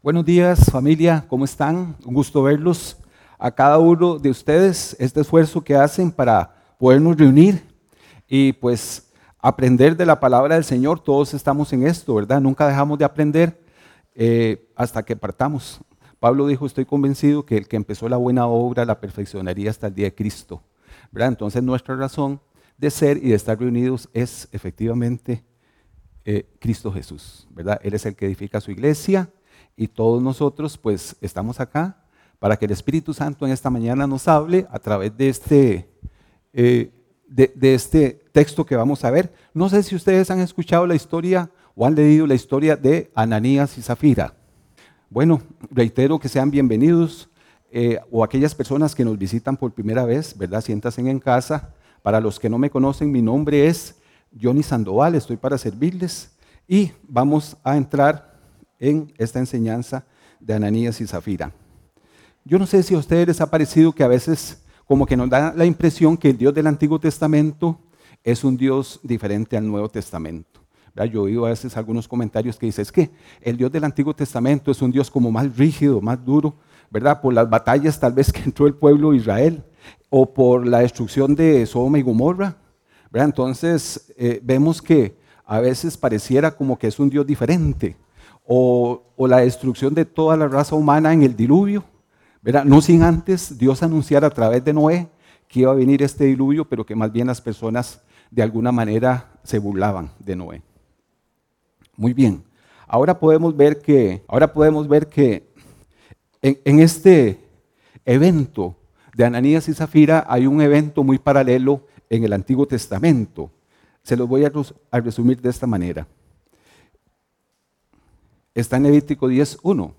Buenos días familia, ¿cómo están? Un gusto verlos. A cada uno de ustedes, este esfuerzo que hacen para podernos reunir y pues aprender de la palabra del Señor. Todos estamos en esto, ¿verdad? Nunca dejamos de aprender eh, hasta que partamos. Pablo dijo, estoy convencido que el que empezó la buena obra la perfeccionaría hasta el día de Cristo. ¿verdad? Entonces nuestra razón de ser y de estar reunidos es efectivamente eh, Cristo Jesús, ¿verdad? Él es el que edifica su iglesia y todos nosotros pues estamos acá para que el Espíritu Santo en esta mañana nos hable a través de este, eh, de, este texto que vamos a ver. No sé si ustedes han escuchado la historia o han leído la historia de Ananías y Zafira. Bueno, reitero que sean bienvenidos eh, o aquellas personas que nos visitan por primera vez, ¿verdad? Siéntasen en casa. Para los que no me conocen, mi nombre es Johnny Sandoval, estoy para servirles y vamos a entrar en esta enseñanza de Ananías y Zafira. Yo no sé si a ustedes les ha parecido que a veces como que nos da la impresión que el Dios del Antiguo Testamento es un Dios diferente al Nuevo Testamento. Yo he oído a veces algunos comentarios que dicen, es que el Dios del Antiguo Testamento es un Dios como más rígido, más duro, ¿verdad? Por las batallas tal vez que entró el pueblo de Israel o por la destrucción de Sodoma y Gomorra, ¿verdad? Entonces eh, vemos que a veces pareciera como que es un Dios diferente o, la destrucción de toda la raza humana en el diluvio. No sin antes Dios anunciar a través de Noé que iba a venir este diluvio, pero que más bien las personas de alguna manera se burlaban de Noé. Muy bien. Ahora podemos ver que, ahora podemos ver que en, este evento de Ananías y Zafira hay un evento muy paralelo en el Antiguo Testamento. Se los voy a resumir de esta manera. Está en Levítico 10.1.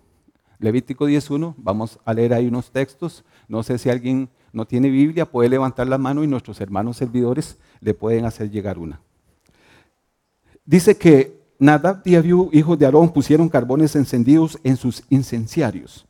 Levítico 10.1, vamos a leer ahí unos textos. No sé si alguien no tiene Biblia, puede levantar la mano y nuestros hermanos servidores le pueden hacer llegar una. Dice que Nadab y Abiú, hijos de Aarón, pusieron carbones encendidos en sus incenciarios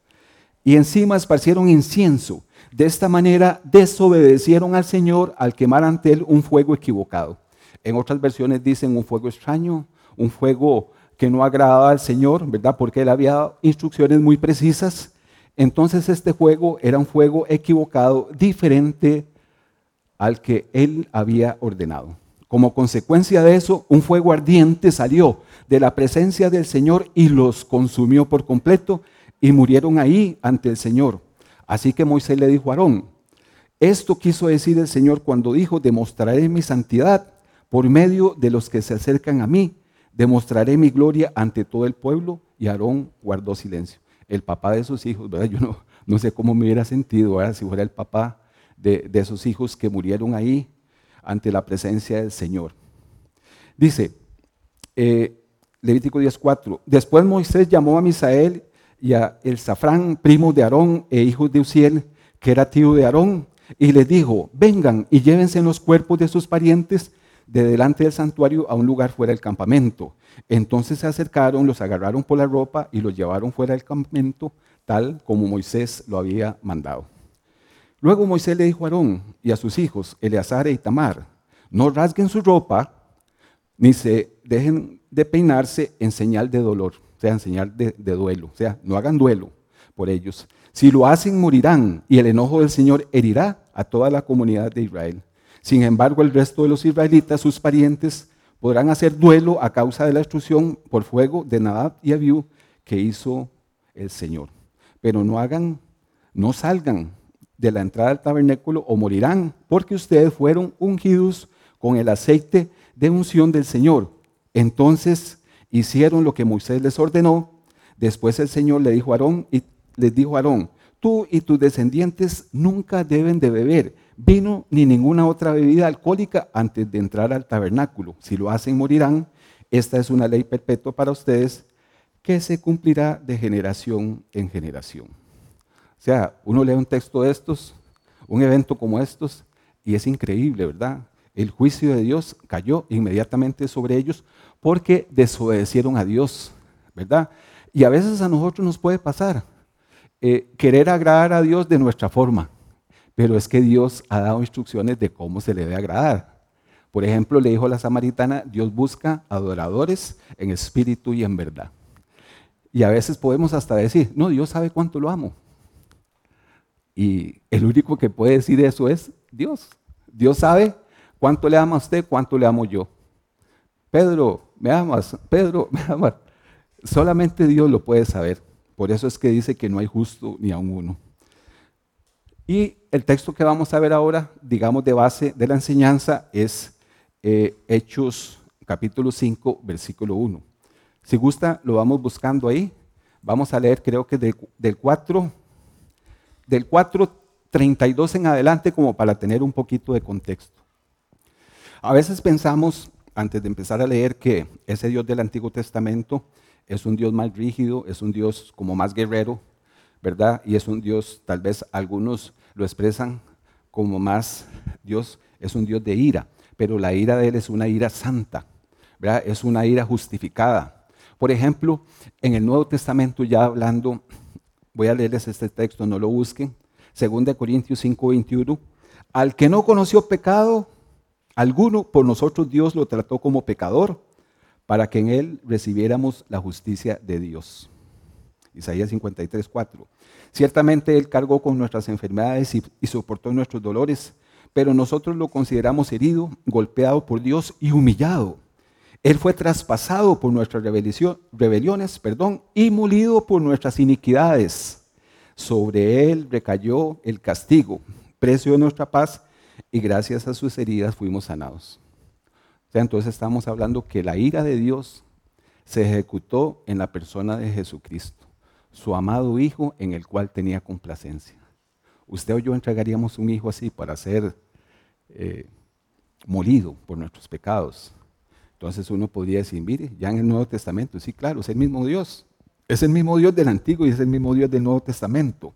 y encima esparcieron incienso. De esta manera desobedecieron al Señor al quemar ante él un fuego equivocado. En otras versiones dicen un fuego extraño, un fuego que no agradaba al Señor, ¿verdad? Porque él había dado instrucciones muy precisas. Entonces este fuego era un fuego equivocado, diferente al que él había ordenado. Como consecuencia de eso, un fuego ardiente salió de la presencia del Señor y los consumió por completo y murieron ahí ante el Señor. Así que Moisés le dijo a Aarón, esto quiso decir el Señor cuando dijo, demostraré mi santidad por medio de los que se acercan a mí, demostraré mi gloria ante todo el pueblo. Y Aarón guardó silencio. El papá de sus hijos, ¿verdad? Yo no, no sé cómo me hubiera sentido ¿verdad? si fuera el papá de, de esos hijos que murieron ahí ante la presencia del Señor. Dice, eh, Levítico 10.4, después Moisés llamó a Misael y a el Safrán, primo de Aarón e hijos de Uziel, que era tío de Aarón, y les dijo, vengan y llévense los cuerpos de sus parientes de delante del santuario a un lugar fuera del campamento. Entonces se acercaron, los agarraron por la ropa y los llevaron fuera del campamento, tal como Moisés lo había mandado. Luego Moisés le dijo a Aarón y a sus hijos, Eleazar e Itamar, no rasguen su ropa, ni se dejen de peinarse en señal de dolor, o sea, en señal de, de duelo, o sea, no hagan duelo por ellos. Si lo hacen, morirán, y el enojo del Señor herirá a toda la comunidad de Israel. Sin embargo, el resto de los israelitas, sus parientes, podrán hacer duelo a causa de la destrucción por fuego de Nadab y Abiú que hizo el Señor. Pero no hagan, no salgan de la entrada del tabernáculo o morirán, porque ustedes fueron ungidos con el aceite de unción del Señor. Entonces hicieron lo que Moisés les ordenó. Después el Señor le dijo a Aarón y les dijo a Aarón, tú y tus descendientes nunca deben de beber vino ni ninguna otra bebida alcohólica antes de entrar al tabernáculo. Si lo hacen, morirán. Esta es una ley perpetua para ustedes que se cumplirá de generación en generación. O sea, uno lee un texto de estos, un evento como estos, y es increíble, ¿verdad? El juicio de Dios cayó inmediatamente sobre ellos porque desobedecieron a Dios, ¿verdad? Y a veces a nosotros nos puede pasar eh, querer agradar a Dios de nuestra forma, pero es que Dios ha dado instrucciones de cómo se le debe agradar. Por ejemplo, le dijo la samaritana, Dios busca adoradores en espíritu y en verdad. Y a veces podemos hasta decir, no, Dios sabe cuánto lo amo. Y el único que puede decir eso es Dios. Dios sabe cuánto le ama a usted, cuánto le amo yo. Pedro, me amas, Pedro, me amas. Solamente Dios lo puede saber. Por eso es que dice que no hay justo ni a uno. Y el texto que vamos a ver ahora, digamos de base de la enseñanza, es eh, Hechos capítulo 5, versículo 1. Si gusta, lo vamos buscando ahí. Vamos a leer, creo que del 4, del 4.32 en adelante, como para tener un poquito de contexto. A veces pensamos, antes de empezar a leer, que ese Dios del Antiguo Testamento es un Dios más rígido, es un Dios como más guerrero, ¿verdad? Y es un Dios, tal vez algunos lo expresan como más, Dios es un Dios de ira, pero la ira de Él es una ira santa, ¿verdad? Es una ira justificada. Por ejemplo, en el Nuevo Testamento ya hablando, voy a leerles este texto, no lo busquen, 2 Corintios 5, 21, al que no conoció pecado alguno, por nosotros Dios lo trató como pecador, para que en él recibiéramos la justicia de Dios. Isaías 53, 4. Ciertamente Él cargó con nuestras enfermedades y, soportó nuestros dolores, pero nosotros lo consideramos herido, golpeado por Dios y humillado. Él fue traspasado por nuestras rebeliones perdón, y molido por nuestras iniquidades. Sobre él recayó el castigo, precio de nuestra paz, y gracias a sus heridas fuimos sanados. Entonces estamos hablando que la ira de Dios se ejecutó en la persona de Jesucristo, su amado Hijo en el cual tenía complacencia. Usted o yo entregaríamos un hijo así para ser eh, molido por nuestros pecados. Entonces uno podría decir, mire, ya en el Nuevo Testamento, sí, claro, es el mismo Dios. Es el mismo Dios del Antiguo y es el mismo Dios del Nuevo Testamento.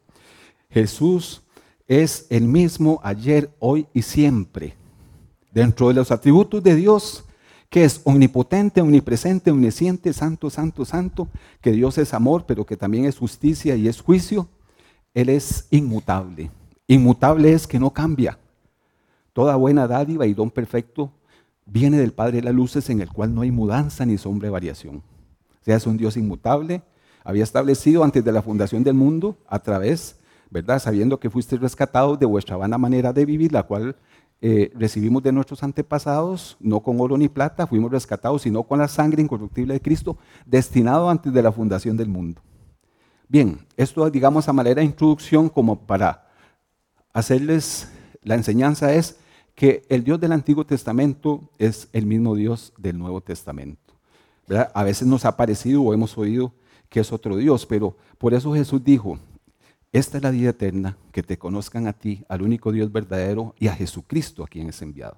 Jesús es el mismo ayer, hoy y siempre. Dentro de los atributos de Dios, que es omnipotente, omnipresente, omnisciente, santo, santo, santo, que Dios es amor, pero que también es justicia y es juicio, Él es inmutable. Inmutable es que no cambia. Toda buena dádiva y don perfecto viene del Padre de las Luces en el cual no hay mudanza ni sombra de variación. O sea, es un Dios inmutable, había establecido antes de la fundación del mundo a través, ¿verdad? Sabiendo que fuiste rescatados de vuestra vana manera de vivir, la cual eh, recibimos de nuestros antepasados, no con oro ni plata, fuimos rescatados, sino con la sangre incorruptible de Cristo, destinado antes de la fundación del mundo. Bien, esto digamos a manera de introducción como para hacerles la enseñanza es que el Dios del Antiguo Testamento es el mismo Dios del Nuevo Testamento. A veces nos ha parecido o hemos oído que es otro Dios, pero por eso Jesús dijo, esta es la vida eterna, que te conozcan a ti, al único Dios verdadero y a Jesucristo a quien es enviado.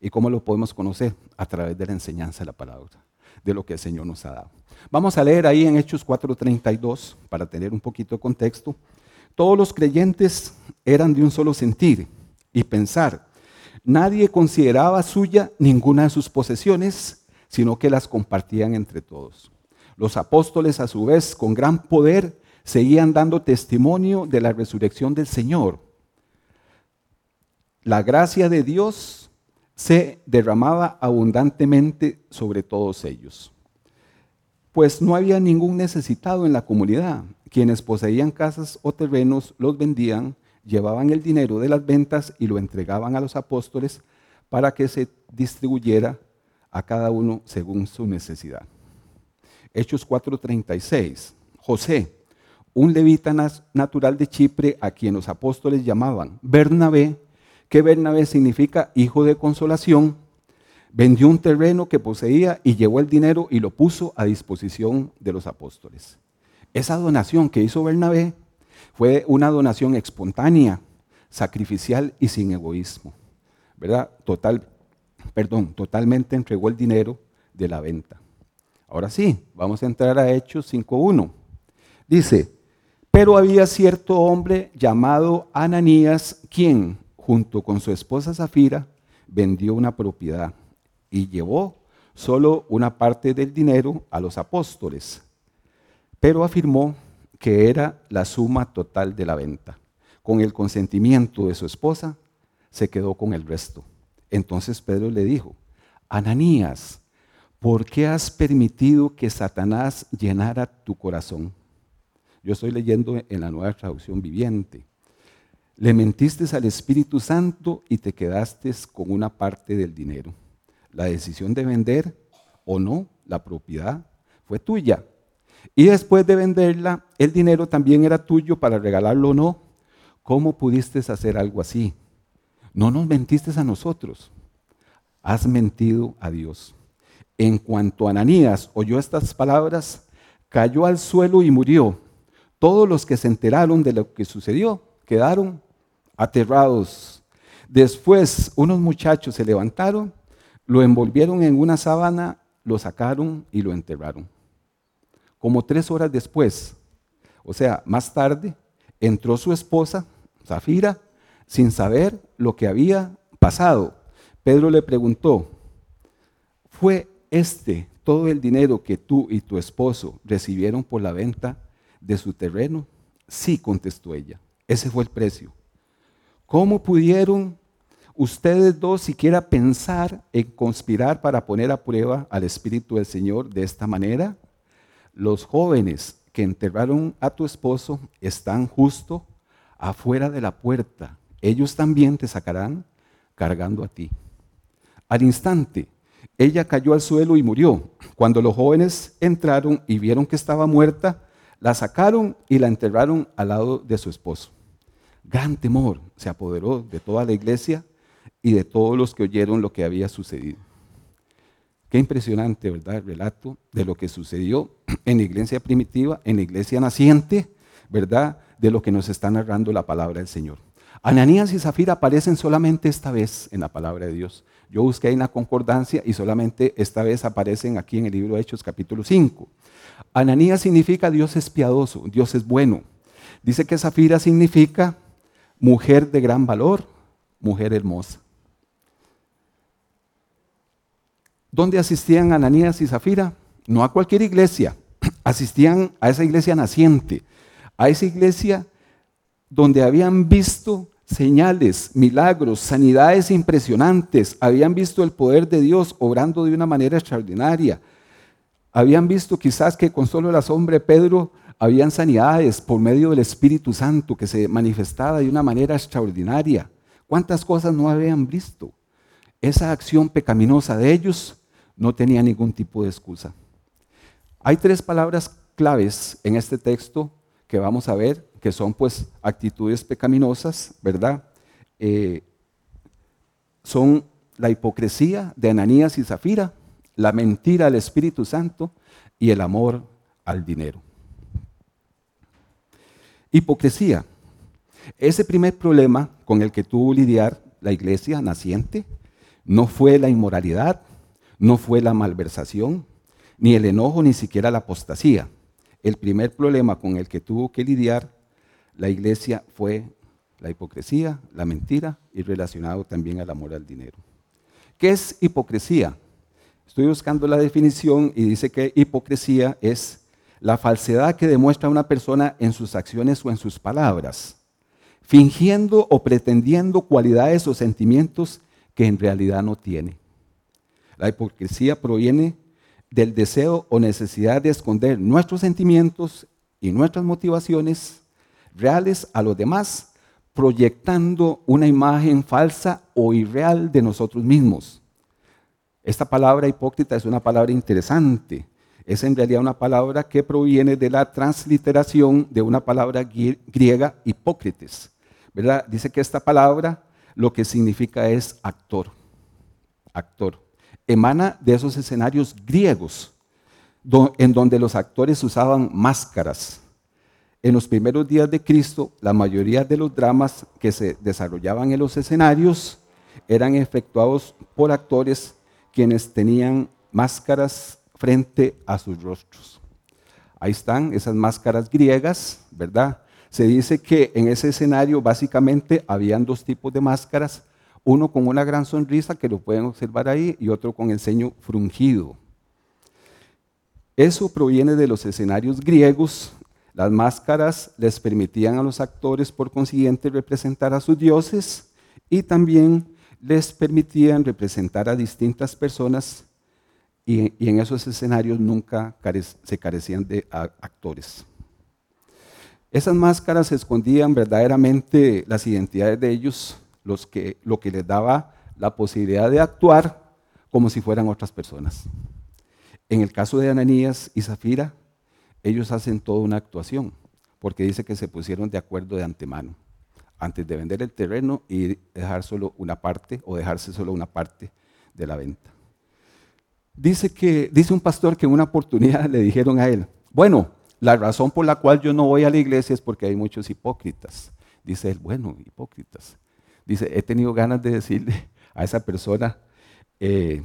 ¿Y cómo lo podemos conocer? A través de la enseñanza de la palabra, de lo que el Señor nos ha dado. Vamos a leer ahí en Hechos 4:32 para tener un poquito de contexto. Todos los creyentes eran de un solo sentir y pensar. Nadie consideraba suya ninguna de sus posesiones, sino que las compartían entre todos. Los apóstoles, a su vez, con gran poder, seguían dando testimonio de la resurrección del Señor. La gracia de Dios se derramaba abundantemente sobre todos ellos. Pues no había ningún necesitado en la comunidad. Quienes poseían casas o terrenos los vendían llevaban el dinero de las ventas y lo entregaban a los apóstoles para que se distribuyera a cada uno según su necesidad. Hechos 4:36. José, un levita natural de Chipre a quien los apóstoles llamaban Bernabé, que Bernabé significa hijo de consolación, vendió un terreno que poseía y llevó el dinero y lo puso a disposición de los apóstoles. Esa donación que hizo Bernabé fue una donación espontánea, sacrificial y sin egoísmo. ¿Verdad? Total, perdón, totalmente entregó el dinero de la venta. Ahora sí, vamos a entrar a Hechos 5.1. Dice, pero había cierto hombre llamado Ananías, quien, junto con su esposa Zafira, vendió una propiedad y llevó solo una parte del dinero a los apóstoles, pero afirmó que era la suma total de la venta. Con el consentimiento de su esposa, se quedó con el resto. Entonces Pedro le dijo, Ananías, ¿por qué has permitido que Satanás llenara tu corazón? Yo estoy leyendo en la nueva traducción viviente. Le mentiste al Espíritu Santo y te quedaste con una parte del dinero. La decisión de vender o no la propiedad fue tuya. Y después de venderla, el dinero también era tuyo para regalarlo o no. ¿Cómo pudiste hacer algo así? No nos mentiste a nosotros, has mentido a Dios. En cuanto Ananías oyó estas palabras, cayó al suelo y murió. Todos los que se enteraron de lo que sucedió quedaron aterrados. Después unos muchachos se levantaron, lo envolvieron en una sábana, lo sacaron y lo enterraron. Como tres horas después, o sea, más tarde, entró su esposa, Zafira, sin saber lo que había pasado. Pedro le preguntó, ¿fue este todo el dinero que tú y tu esposo recibieron por la venta de su terreno? Sí, contestó ella, ese fue el precio. ¿Cómo pudieron ustedes dos siquiera pensar en conspirar para poner a prueba al Espíritu del Señor de esta manera? Los jóvenes que enterraron a tu esposo están justo afuera de la puerta ellos también te sacarán cargando a ti. Al instante, ella cayó al suelo y murió. Cuando los jóvenes entraron y vieron que estaba muerta, la sacaron y la enterraron al lado de su esposo. Gran temor se apoderó de toda la iglesia y de todos los que oyeron lo que había sucedido. Qué impresionante, ¿verdad? El relato de lo que sucedió en la iglesia primitiva, en la iglesia naciente, ¿verdad? De lo que nos está narrando la palabra del Señor. Ananías y Zafira aparecen solamente esta vez en la palabra de Dios. Yo busqué en la concordancia y solamente esta vez aparecen aquí en el libro de Hechos capítulo 5. Ananías significa Dios es piadoso, Dios es bueno. Dice que Zafira significa mujer de gran valor, mujer hermosa. ¿Dónde asistían Ananías y Zafira? No a cualquier iglesia, asistían a esa iglesia naciente, a esa iglesia donde habían visto señales, milagros, sanidades impresionantes, habían visto el poder de Dios obrando de una manera extraordinaria, habían visto quizás que con solo la sombra de Pedro habían sanidades por medio del Espíritu Santo que se manifestaba de una manera extraordinaria. ¿Cuántas cosas no habían visto? Esa acción pecaminosa de ellos no tenía ningún tipo de excusa. Hay tres palabras claves en este texto que vamos a ver que son pues actitudes pecaminosas, ¿verdad? Eh, son la hipocresía de Ananías y Zafira, la mentira al Espíritu Santo y el amor al dinero. Hipocresía. Ese primer problema con el que tuvo lidiar la iglesia naciente no fue la inmoralidad, no fue la malversación, ni el enojo, ni siquiera la apostasía. El primer problema con el que tuvo que lidiar la iglesia fue la hipocresía, la mentira y relacionado también al amor al dinero. ¿Qué es hipocresía? Estoy buscando la definición y dice que hipocresía es la falsedad que demuestra una persona en sus acciones o en sus palabras, fingiendo o pretendiendo cualidades o sentimientos que en realidad no tiene. La hipocresía proviene del deseo o necesidad de esconder nuestros sentimientos y nuestras motivaciones reales a los demás, proyectando una imagen falsa o irreal de nosotros mismos. Esta palabra hipócrita es una palabra interesante. Es en realidad una palabra que proviene de la transliteración de una palabra griega hipócrites. ¿verdad? Dice que esta palabra lo que significa es actor. Actor. Emana de esos escenarios griegos en donde los actores usaban máscaras en los primeros días de Cristo, la mayoría de los dramas que se desarrollaban en los escenarios eran efectuados por actores quienes tenían máscaras frente a sus rostros. Ahí están esas máscaras griegas, ¿verdad? Se dice que en ese escenario básicamente habían dos tipos de máscaras, uno con una gran sonrisa que lo pueden observar ahí y otro con el ceño frungido. Eso proviene de los escenarios griegos las máscaras les permitían a los actores, por consiguiente, representar a sus dioses y también les permitían representar a distintas personas y, en esos escenarios nunca se carecían de actores. Esas máscaras escondían verdaderamente las identidades de ellos, lo que les daba la posibilidad de actuar como si fueran otras personas. En el caso de Ananías y Zafira, ellos hacen toda una actuación, porque dice que se pusieron de acuerdo de antemano, antes de vender el terreno y dejar solo una parte o dejarse solo una parte de la venta. Dice que dice un pastor que en una oportunidad le dijeron a él, "Bueno, la razón por la cual yo no voy a la iglesia es porque hay muchos hipócritas." Dice él, "Bueno, hipócritas." Dice, "He tenido ganas de decirle a esa persona eh,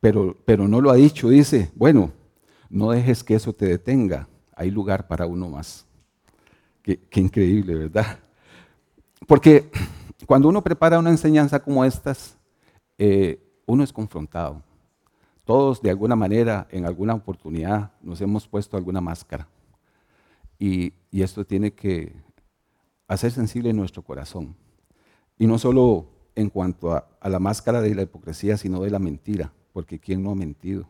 pero, pero no lo ha dicho. Dice, bueno, no dejes que eso te detenga. Hay lugar para uno más. Qué, increíble, ¿verdad? Porque cuando uno prepara una enseñanza como estas, eh, uno es confrontado. Todos de alguna manera, en alguna oportunidad, nos hemos puesto alguna máscara. Y, esto tiene que hacer sensible nuestro corazón. Y no solo en cuanto a, a, la máscara de la hipocresía, sino de la mentira porque ¿quién no ha mentido?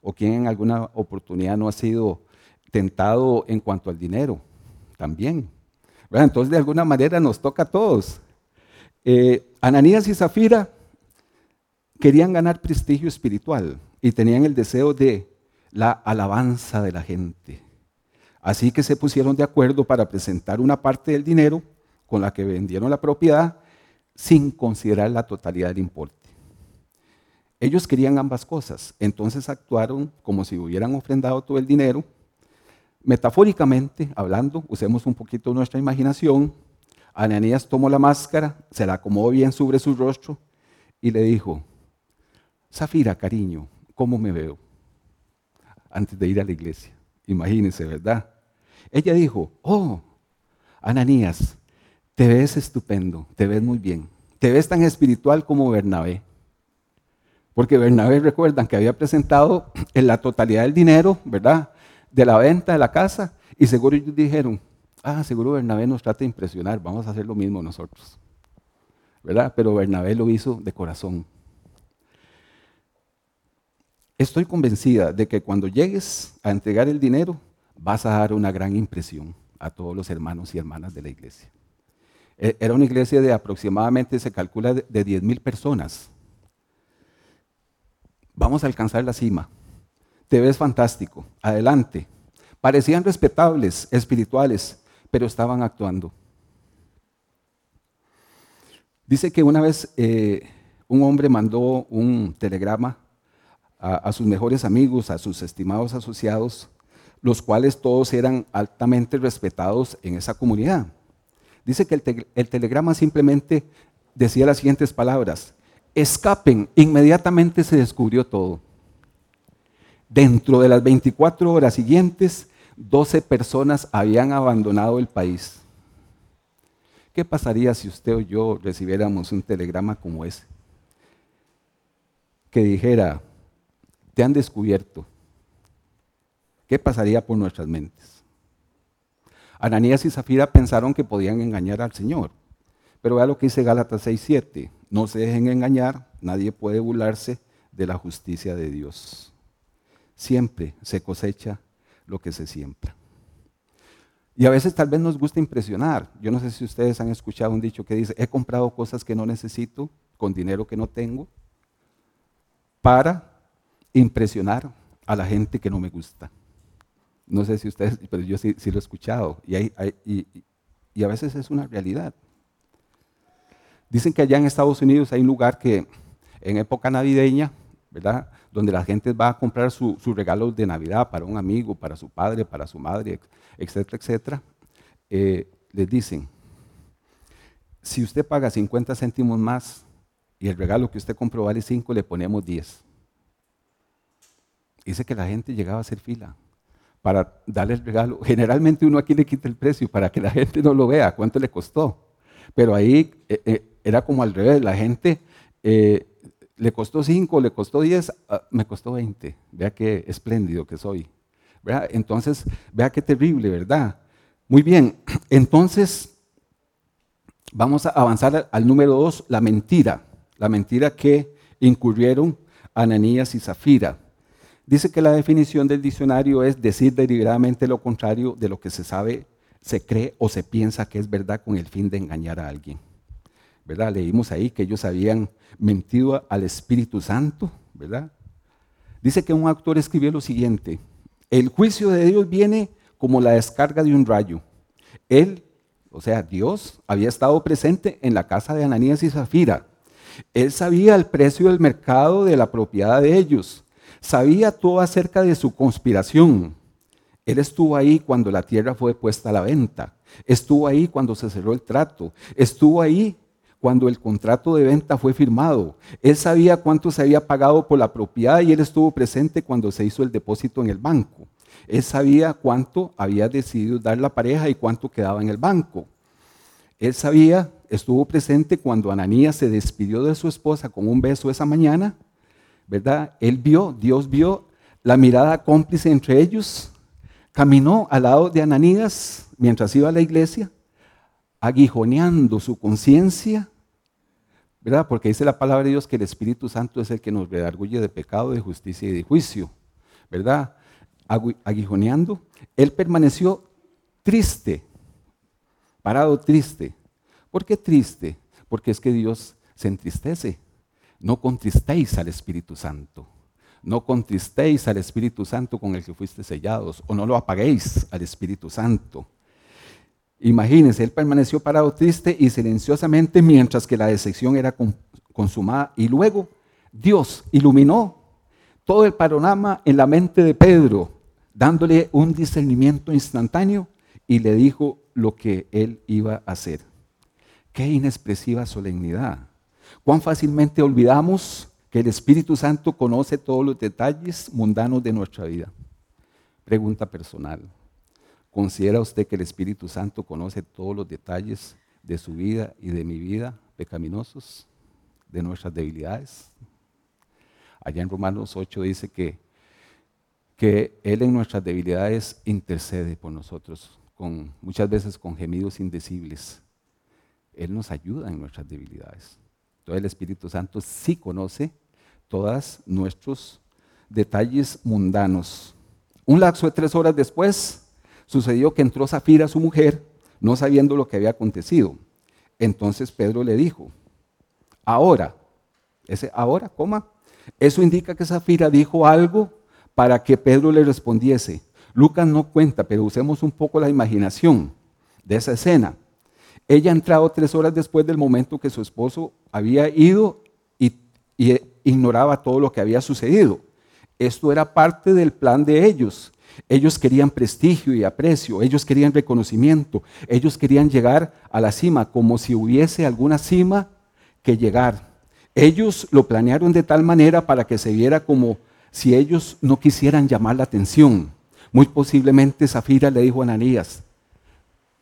¿O quién en alguna oportunidad no ha sido tentado en cuanto al dinero? También. Entonces, de alguna manera nos toca a todos. Eh, Ananías y Zafira querían ganar prestigio espiritual y tenían el deseo de la alabanza de la gente. Así que se pusieron de acuerdo para presentar una parte del dinero con la que vendieron la propiedad sin considerar la totalidad del importe. Ellos querían ambas cosas, entonces actuaron como si hubieran ofrendado todo el dinero. Metafóricamente hablando, usemos un poquito nuestra imaginación. Ananías tomó la máscara, se la acomodó bien sobre su rostro y le dijo, Zafira, cariño, ¿cómo me veo? Antes de ir a la iglesia. Imagínense, ¿verdad? Ella dijo, oh, Ananías, te ves estupendo, te ves muy bien, te ves tan espiritual como Bernabé. Porque Bernabé, recuerdan que había presentado en la totalidad del dinero, ¿verdad? De la venta de la casa. Y seguro ellos dijeron, ah, seguro Bernabé nos trata de impresionar, vamos a hacer lo mismo nosotros. ¿Verdad? Pero Bernabé lo hizo de corazón. Estoy convencida de que cuando llegues a entregar el dinero, vas a dar una gran impresión a todos los hermanos y hermanas de la iglesia. E, era una iglesia de aproximadamente, se calcula, de 10 mil personas vamos a alcanzar la cima. Te ves fantástico, adelante. Parecían respetables, espirituales, pero estaban actuando. Dice que una vez eh, un hombre mandó un telegrama a, sus mejores amigos, a sus estimados asociados, los cuales todos eran altamente respetados en esa comunidad. Dice que el telegrama simplemente decía las siguientes palabras, escapen, inmediatamente se descubrió todo. Dentro de las 24 horas siguientes, 12 personas habían abandonado el país. ¿Qué pasaría si usted o yo recibiéramos un telegrama como ese? Que dijera, te han descubierto. ¿Qué pasaría por nuestras mentes? Ananías y Zafira pensaron que podían engañar al Señor. Pero vea lo que dice Gálatas 6:7. No se dejen engañar, nadie puede burlarse de la justicia de Dios. Siempre se cosecha lo que se siembra. Y a veces tal vez nos gusta impresionar. Yo no sé si ustedes han escuchado un dicho que dice, he comprado cosas que no necesito con dinero que no tengo para impresionar a la gente que no me gusta. No sé si ustedes, pero yo sí, lo he escuchado. y a veces es una realidad. Dicen que allá en Estados Unidos hay un lugar que en época navideña, ¿verdad? Donde la gente va a comprar sus su regalos de Navidad para un amigo, para su padre, para su madre, etcétera, etcétera. Eh, les dicen, si usted paga 50 céntimos más y el regalo que usted compró vale 5, le ponemos 10. Dice que la gente llegaba a hacer fila para darle el regalo. Generalmente uno aquí le quita el precio para que la gente no lo vea, cuánto le costó. Pero ahí eh, eh, era como al revés, la gente le costó 5, le costó 10, ah, me costó 20. Vea qué espléndido que soy. Entonces, vea qué terrible, ¿verdad? Muy bien, entonces vamos a avanzar al número 2, la mentira. La mentira que incurrieron Ananías y Zafira. Dice que la definición del diccionario es decir deliberadamente lo contrario de lo que se sabe, se cree o se piensa que es verdad con el fin de engañar a alguien. ¿Verdad? Leímos ahí que ellos habían mentido al Espíritu Santo, ¿verdad? Dice que un autor escribió lo siguiente, el juicio de Dios viene como la descarga de un rayo. Él, o sea, Dios, había estado presente en la casa de Ananías y Zafira. Él sabía el precio del mercado de la propiedad de ellos. Sabía todo acerca de su conspiración. Él estuvo ahí cuando la tierra fue puesta a la venta. Estuvo ahí cuando se cerró el trato. Estuvo ahí cuando el contrato de venta fue firmado. Él sabía cuánto se había pagado por la propiedad y él estuvo presente cuando se hizo el depósito en el banco. Él sabía cuánto había decidido dar la pareja y cuánto quedaba en el banco. Él sabía, estuvo presente cuando Ananías se despidió de su esposa con un beso esa mañana, ¿verdad? Él vio, Dios vio la mirada cómplice entre ellos, caminó al lado de Ananías mientras iba a la iglesia, aguijoneando su conciencia, ¿verdad? Porque dice la palabra de Dios que el Espíritu Santo es el que nos redarguye de pecado, de justicia y de juicio, ¿verdad? Aguijoneando, él permaneció triste, parado triste. ¿Por qué triste? Porque es que Dios se entristece. No contristéis al Espíritu Santo. No contristéis al Espíritu Santo con el que fuiste sellados, o no lo apaguéis al Espíritu Santo. Imagínense, él permaneció parado triste y silenciosamente mientras que la decepción era consumada. Y luego Dios iluminó todo el panorama en la mente de Pedro, dándole un discernimiento instantáneo y le dijo lo que él iba a hacer. Qué inexpresiva solemnidad. Cuán fácilmente olvidamos que el Espíritu Santo conoce todos los detalles mundanos de nuestra vida. Pregunta personal. ¿Considera usted que el Espíritu Santo conoce todos los detalles de su vida y de mi vida pecaminosos, de nuestras debilidades? Allá en Romanos 8 dice que, que Él en nuestras debilidades intercede por nosotros, con, muchas veces con gemidos indecibles. Él nos ayuda en nuestras debilidades. Entonces el Espíritu Santo sí conoce todos nuestros detalles mundanos. Un lapso de tres horas después, Sucedió que entró Zafira, su mujer, no sabiendo lo que había acontecido. Entonces Pedro le dijo, ahora, ese ahora, coma, eso indica que Zafira dijo algo para que Pedro le respondiese. Lucas no cuenta, pero usemos un poco la imaginación de esa escena. Ella ha entrado tres horas después del momento que su esposo había ido y, y ignoraba todo lo que había sucedido. Esto era parte del plan de ellos. Ellos querían prestigio y aprecio, ellos querían reconocimiento, ellos querían llegar a la cima como si hubiese alguna cima que llegar. Ellos lo planearon de tal manera para que se viera como si ellos no quisieran llamar la atención. Muy posiblemente Zafira le dijo a Ananías,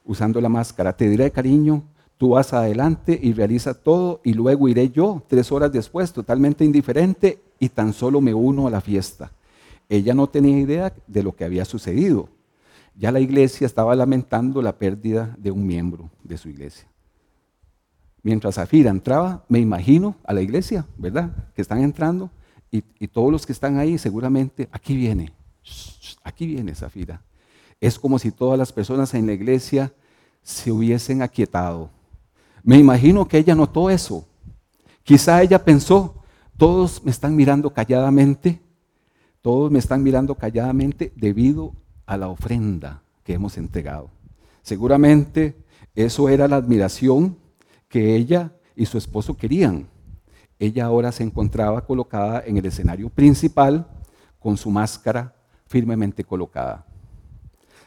usando la máscara, te diré cariño, tú vas adelante y realiza todo y luego iré yo tres horas después, totalmente indiferente y tan solo me uno a la fiesta. Ella no tenía idea de lo que había sucedido. Ya la iglesia estaba lamentando la pérdida de un miembro de su iglesia. Mientras Zafira entraba, me imagino a la iglesia, ¿verdad? Que están entrando y, todos los que están ahí seguramente, aquí viene, aquí viene Zafira. Es como si todas las personas en la iglesia se hubiesen aquietado. Me imagino que ella notó eso. Quizá ella pensó, todos me están mirando calladamente todos me están mirando calladamente debido a la ofrenda que hemos entregado. Seguramente eso era la admiración que ella y su esposo querían. Ella ahora se encontraba colocada en el escenario principal con su máscara firmemente colocada.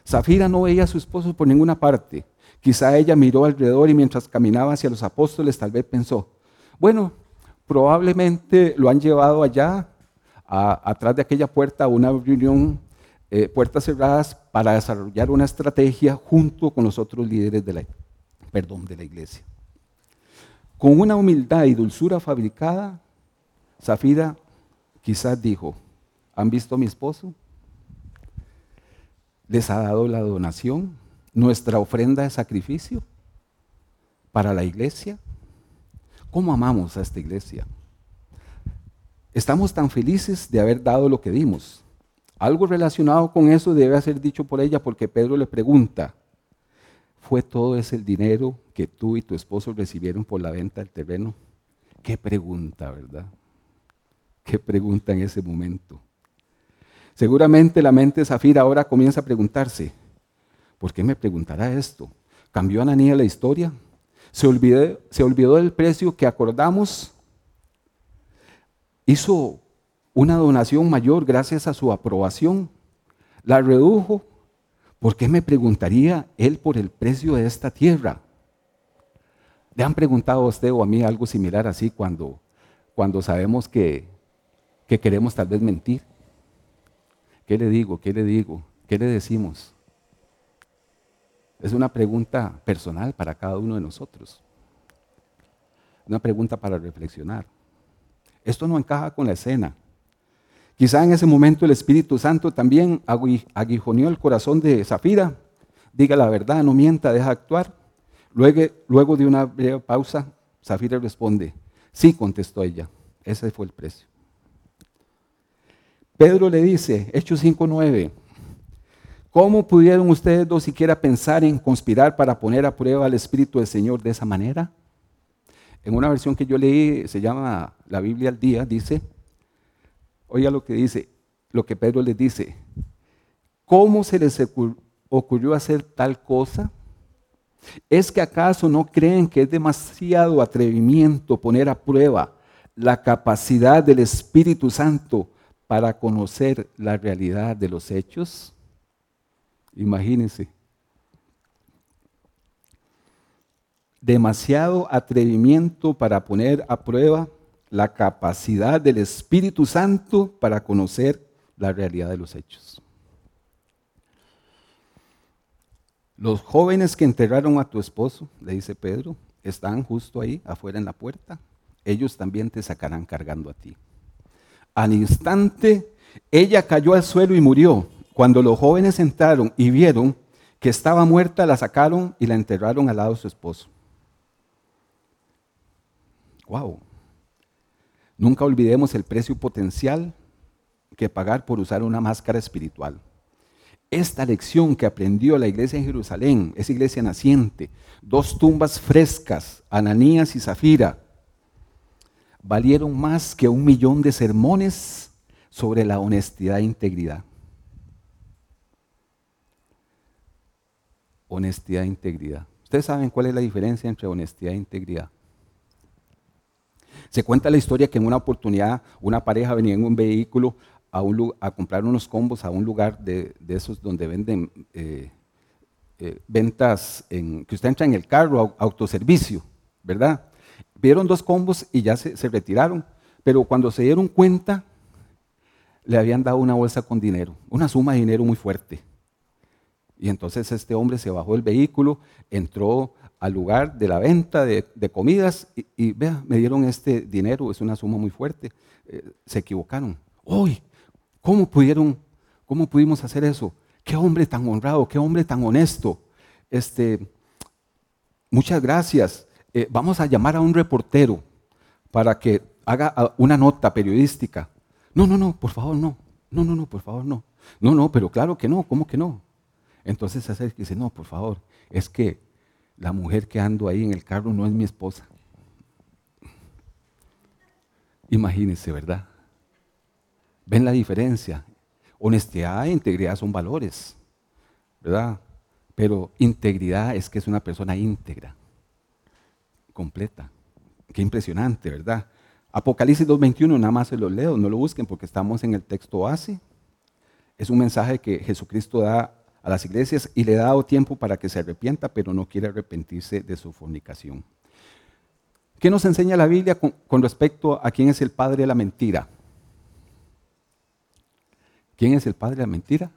Zafira no veía a su esposo por ninguna parte. Quizá ella miró alrededor y mientras caminaba hacia los apóstoles tal vez pensó, bueno, probablemente lo han llevado allá atrás de aquella puerta una reunión, eh, puertas cerradas, para desarrollar una estrategia junto con los otros líderes de la, perdón, de la iglesia. Con una humildad y dulzura fabricada, Zafira quizás dijo, ¿han visto a mi esposo? Les ha dado la donación, nuestra ofrenda de sacrificio para la iglesia. ¿Cómo amamos a esta iglesia? Estamos tan felices de haber dado lo que dimos. Algo relacionado con eso debe ser dicho por ella porque Pedro le pregunta, ¿fue todo ese dinero que tú y tu esposo recibieron por la venta del terreno? Qué pregunta, ¿verdad? Qué pregunta en ese momento. Seguramente la mente de Zafira ahora comienza a preguntarse, ¿por qué me preguntará esto? ¿Cambió Ananía la historia? ¿Se olvidó, ¿Se olvidó del precio que acordamos? ¿Hizo una donación mayor gracias a su aprobación, la redujo, ¿por qué me preguntaría él por el precio de esta tierra? ¿Le han preguntado a usted o a mí algo similar así cuando, cuando sabemos que, que queremos tal vez mentir? ¿Qué le digo? ¿Qué le digo? ¿Qué le decimos? Es una pregunta personal para cada uno de nosotros. Una pregunta para reflexionar. Esto no encaja con la escena. Quizá en ese momento el Espíritu Santo también aguijoneó el corazón de Zafira. Diga la verdad, no mienta, deja actuar. Luego, luego de una breve pausa, Zafira responde, sí, contestó ella, ese fue el precio. Pedro le dice, Hechos 5.9, ¿cómo pudieron ustedes dos siquiera pensar en conspirar para poner a prueba al Espíritu del Señor de esa manera? En una versión que yo leí, se llama La Biblia al Día, dice, Oiga lo que dice, lo que Pedro les dice. ¿Cómo se les ocurrió hacer tal cosa? ¿Es que acaso no creen que es demasiado atrevimiento poner a prueba la capacidad del Espíritu Santo para conocer la realidad de los hechos? Imagínense. Demasiado atrevimiento para poner a prueba la capacidad del Espíritu Santo para conocer la realidad de los hechos. Los jóvenes que enterraron a tu esposo, le dice Pedro, están justo ahí, afuera en la puerta. Ellos también te sacarán cargando a ti. Al instante, ella cayó al suelo y murió. Cuando los jóvenes entraron y vieron que estaba muerta, la sacaron y la enterraron al lado de su esposo. Wow. Nunca olvidemos el precio potencial que pagar por usar una máscara espiritual. Esta lección que aprendió la iglesia en Jerusalén, esa iglesia naciente, dos tumbas frescas, Ananías y Zafira, valieron más que un millón de sermones sobre la honestidad e integridad. Honestidad e integridad. Ustedes saben cuál es la diferencia entre honestidad e integridad. Se cuenta la historia que en una oportunidad una pareja venía en un vehículo a, comprar unos combos a un lugar de, esos donde venden eh, eh, ventas, en, que usted entra en el carro, autoservicio, ¿verdad? Vieron dos combos y ya se, se retiraron, pero cuando se dieron cuenta, le habían dado una bolsa con dinero, una suma de dinero muy fuerte. Y entonces este hombre se bajó del vehículo, entró al lugar de la venta de, comidas y, vea, me dieron este dinero, es una suma muy fuerte. Eh, se equivocaron. ¡Uy! ¿Cómo pudieron, cómo pudimos hacer eso? Qué hombre tan honrado, qué hombre tan honesto. Este, muchas gracias. Eh, vamos a llamar a un reportero para que haga una nota periodística. No, no, no, por favor, no. No, no, no, por favor, no. No, no, pero claro que no, ¿cómo que no? Entonces se acerca y dice, no, por favor, es que la mujer que ando ahí en el carro no es mi esposa. Imagínense, ¿verdad? ¿Ven la diferencia? Honestidad e integridad son valores, ¿verdad? Pero integridad es que es una persona íntegra, completa. Qué impresionante, ¿verdad? Apocalipsis 2.21, nada más se lo leo, no lo busquen porque estamos en el texto base. Es un mensaje que Jesucristo da a las iglesias y le ha dado tiempo para que se arrepienta, pero no quiere arrepentirse de su fornicación. ¿Qué nos enseña la Biblia con, respecto a quién es el padre de la mentira? ¿Quién es el padre de la mentira?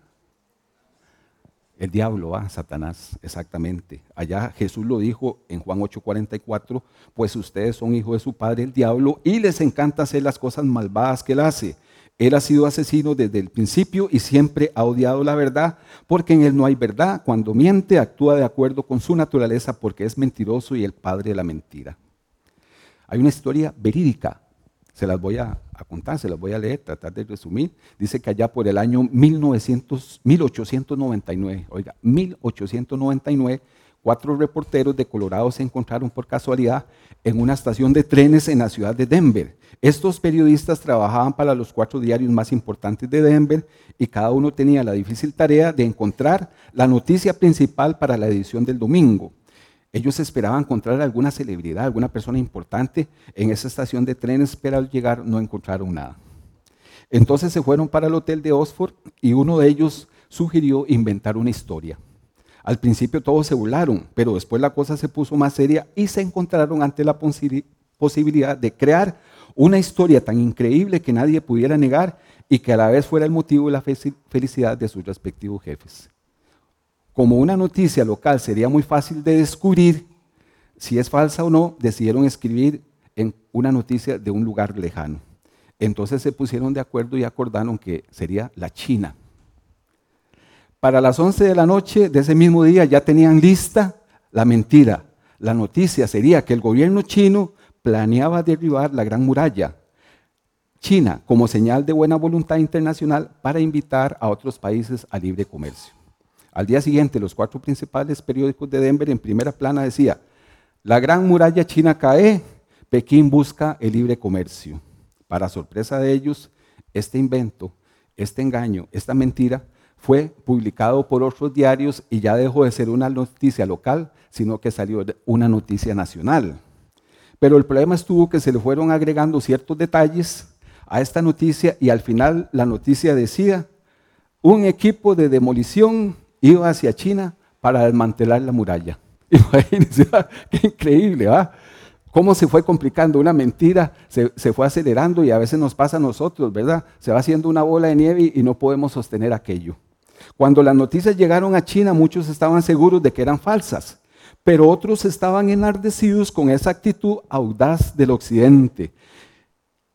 El diablo, ah, Satanás, exactamente. Allá Jesús lo dijo en Juan 8:44, pues ustedes son hijos de su padre el diablo y les encanta hacer las cosas malvadas que él hace. Él ha sido asesino desde el principio y siempre ha odiado la verdad, porque en él no hay verdad. Cuando miente, actúa de acuerdo con su naturaleza porque es mentiroso y el padre de la mentira. Hay una historia verídica, se las voy a, contar, se las voy a leer, tratar de resumir. Dice que allá por el año 1900, 1899, oiga, 1899, cuatro reporteros de Colorado se encontraron por casualidad en una estación de trenes en la ciudad de Denver. Estos periodistas trabajaban para los cuatro diarios más importantes de Denver y cada uno tenía la difícil tarea de encontrar la noticia principal para la edición del domingo. Ellos esperaban encontrar alguna celebridad, alguna persona importante en esa estación de trenes, pero al llegar no encontraron nada. Entonces se fueron para el hotel de Oxford y uno de ellos sugirió inventar una historia. Al principio todos se burlaron, pero después la cosa se puso más seria y se encontraron ante la posibilidad de crear una historia tan increíble que nadie pudiera negar y que a la vez fuera el motivo de la felicidad de sus respectivos jefes. Como una noticia local sería muy fácil de descubrir si es falsa o no, decidieron escribir en una noticia de un lugar lejano. Entonces se pusieron de acuerdo y acordaron que sería la China. Para las 11 de la noche de ese mismo día ya tenían lista la mentira. La noticia sería que el gobierno chino planeaba derribar la Gran Muralla China como señal de buena voluntad internacional para invitar a otros países a libre comercio. Al día siguiente, los cuatro principales periódicos de Denver en primera plana decía, la gran muralla china cae, Pekín busca el libre comercio. Para sorpresa de ellos, este invento, este engaño, esta mentira fue publicado por otros diarios y ya dejó de ser una noticia local, sino que salió una noticia nacional. Pero el problema estuvo que se le fueron agregando ciertos detalles a esta noticia y al final la noticia decía, un equipo de demolición iba hacia China para desmantelar la muralla. Imagínense, qué increíble, ¿va? Cómo se fue complicando una mentira, se, se, fue acelerando y a veces nos pasa a nosotros, ¿verdad? Se va haciendo una bola de nieve y no podemos sostener aquello. Cuando las noticias llegaron a China, muchos estaban seguros de que eran falsas, pero otros estaban enardecidos con esa actitud audaz del occidente.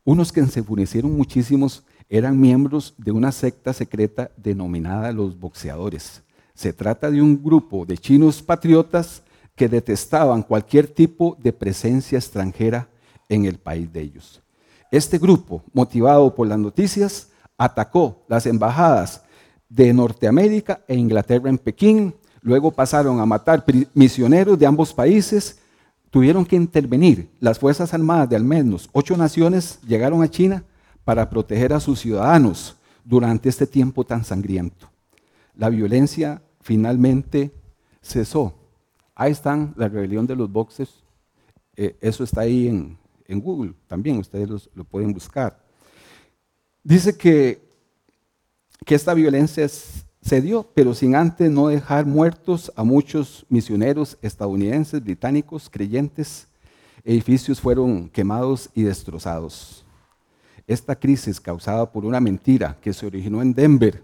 Unos que se enfurecieron muchísimos eran miembros de una secta secreta denominada los boxeadores. Se trata de un grupo de chinos patriotas que detestaban cualquier tipo de presencia extranjera en el país de ellos. Este grupo, motivado por las noticias, atacó las embajadas de Norteamérica e Inglaterra en Pekín, luego pasaron a matar misioneros de ambos países, tuvieron que intervenir. Las Fuerzas Armadas de al menos ocho naciones llegaron a China para proteger a sus ciudadanos durante este tiempo tan sangriento. La violencia finalmente cesó. Ahí están la rebelión de los boxes. Eh, eso está ahí en, Google también, ustedes lo pueden buscar. Dice que, que esta violencia se dio, pero sin antes no dejar muertos a muchos misioneros estadounidenses, británicos, creyentes. Edificios fueron quemados y destrozados. Esta crisis causada por una mentira que se originó en Denver,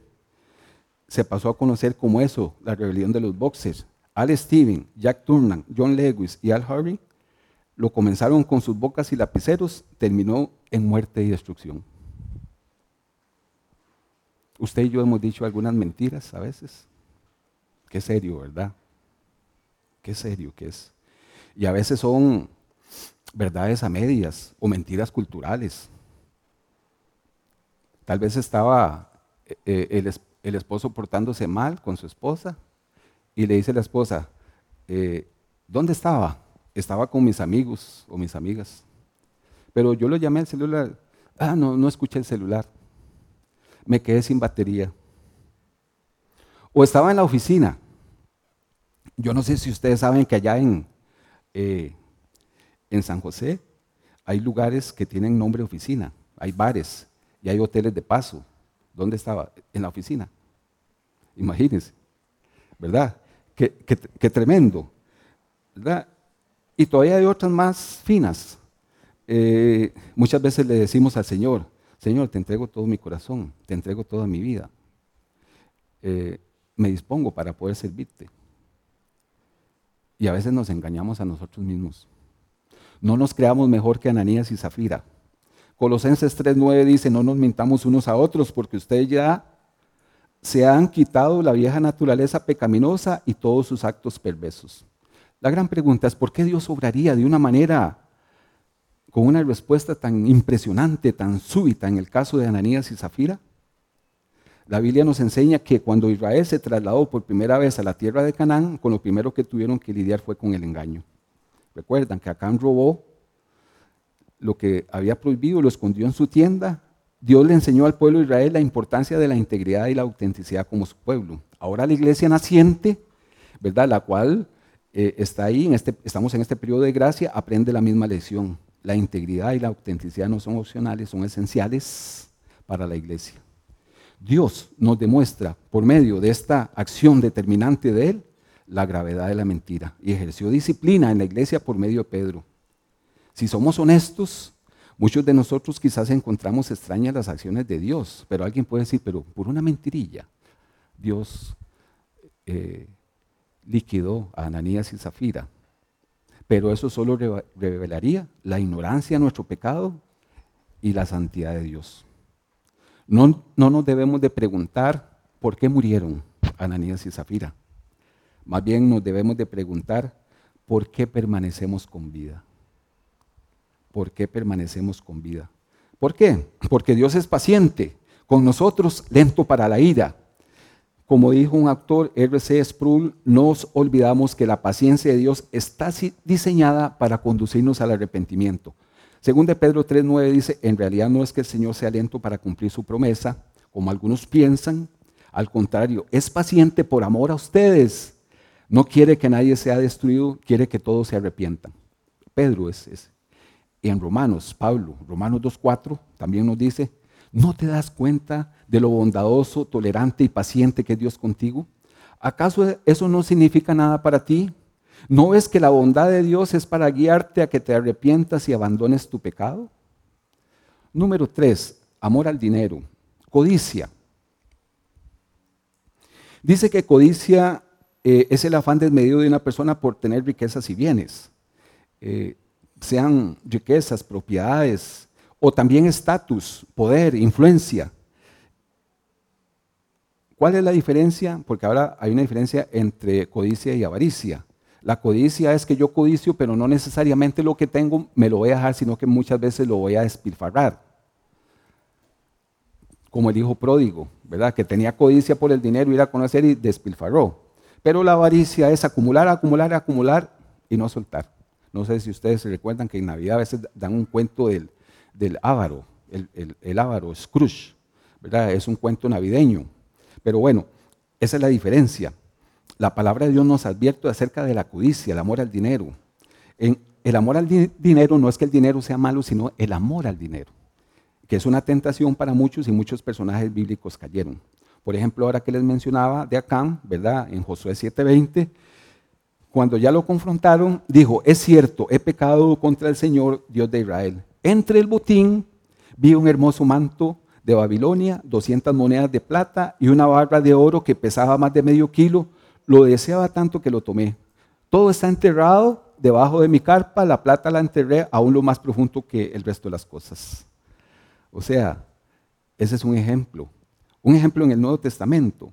se pasó a conocer como eso, la rebelión de los boxers. Al Steven, Jack Turnan, John Lewis y Al Harvey lo comenzaron con sus bocas y lapiceros, terminó en muerte y destrucción. Usted y yo hemos dicho algunas mentiras a veces. Qué serio, ¿verdad? Qué serio que es. Y a veces son verdades a medias o mentiras culturales. Tal vez estaba eh, eh, el, esposo portándose mal con su esposa y le dice a la esposa, eh, ¿dónde estaba? Estaba con mis amigos o mis amigas. Pero yo lo llamé al celular. Ah, no, no escuché el celular. Me quedé sin batería. O estaba en la oficina. Yo no sé si ustedes saben que allá en, eh, en San José hay lugares que tienen nombre oficina. Hay bares y hay hoteles de paso. ¿Dónde estaba? En la oficina. Imagínense, ¿verdad? Qué, tremendo, ¿verdad? Y todavía hay otras más finas. Eh, muchas veces le decimos al Señor, Señor, te entrego todo mi corazón, te entrego toda mi vida. Eh, me dispongo para poder servirte. Y a veces nos engañamos a nosotros mismos. No nos creamos mejor que Ananías y Zafira. Colosenses 3.9 dice, no nos mintamos unos a otros porque ustedes ya se han quitado la vieja naturaleza pecaminosa y todos sus actos perversos. La gran pregunta es, ¿por qué Dios obraría de una manera con una respuesta tan impresionante, tan súbita en el caso de Ananías y Zafira? La Biblia nos enseña que cuando Israel se trasladó por primera vez a la tierra de Canaán, con lo primero que tuvieron que lidiar fue con el engaño. Recuerdan que Acán robó lo que había prohibido, lo escondió en su tienda. Dios le enseñó al pueblo de Israel la importancia de la integridad y la autenticidad como su pueblo. Ahora la iglesia naciente, ¿verdad? La cual eh, está ahí, en este, estamos en este periodo de gracia, aprende la misma lección. La integridad y la autenticidad no son opcionales, son esenciales para la iglesia. Dios nos demuestra por medio de esta acción determinante de Él la gravedad de la mentira y ejerció disciplina en la iglesia por medio de Pedro. Si somos honestos, muchos de nosotros quizás encontramos extrañas las acciones de Dios, pero alguien puede decir, pero por una mentirilla, Dios eh, liquidó a Ananías y Zafira. Pero eso solo revelaría la ignorancia de nuestro pecado y la santidad de Dios. No, no nos debemos de preguntar por qué murieron Ananías y Zafira. Más bien nos debemos de preguntar por qué permanecemos con vida. ¿Por qué permanecemos con vida? ¿Por qué? Porque Dios es paciente con nosotros, lento para la ira, como dijo un actor, R.C. Sproul, nos olvidamos que la paciencia de Dios está diseñada para conducirnos al arrepentimiento. Según de Pedro 3.9 dice, en realidad no es que el Señor sea lento para cumplir su promesa, como algunos piensan, al contrario, es paciente por amor a ustedes. No quiere que nadie sea destruido, quiere que todos se arrepientan. Pedro es ese. Y en Romanos, Pablo, Romanos 2.4 también nos dice, ¿No te das cuenta de lo bondadoso, tolerante y paciente que es Dios contigo? ¿Acaso eso no significa nada para ti? ¿No ves que la bondad de Dios es para guiarte a que te arrepientas y abandones tu pecado? Número tres, amor al dinero. Codicia. Dice que codicia eh, es el afán desmedido de una persona por tener riquezas y bienes. Eh, sean riquezas, propiedades, o también estatus, poder, influencia. ¿Cuál es la diferencia? Porque ahora hay una diferencia entre codicia y avaricia. La codicia es que yo codicio, pero no necesariamente lo que tengo me lo voy a dejar, sino que muchas veces lo voy a despilfarrar. Como el hijo pródigo, ¿verdad? Que tenía codicia por el dinero, ir a conocer y despilfarró. Pero la avaricia es acumular, acumular, acumular y no soltar. No sé si ustedes se recuerdan que en Navidad a veces dan un cuento del, del ávaro, el, el, ávaro, Scrooge, ¿verdad? Es un cuento navideño. Pero bueno, esa es la diferencia. La palabra de Dios nos advierte acerca de la codicia, el amor al dinero. En, el amor al dinero no es que el dinero sea malo, sino el amor al dinero, que es una tentación para muchos y muchos personajes bíblicos cayeron. Por ejemplo, ahora que les mencionaba de Acán, ¿verdad? En Josué 7:20, cuando ya lo confrontaron, dijo, es cierto, he pecado contra el Señor, Dios de Israel. Entre el botín vi un hermoso manto de Babilonia, 200 monedas de plata y una barra de oro que pesaba más de medio kilo. Lo deseaba tanto que lo tomé. Todo está enterrado debajo de mi carpa, la plata la enterré aún lo más profundo que el resto de las cosas. O sea, ese es un ejemplo. Un ejemplo en el Nuevo Testamento.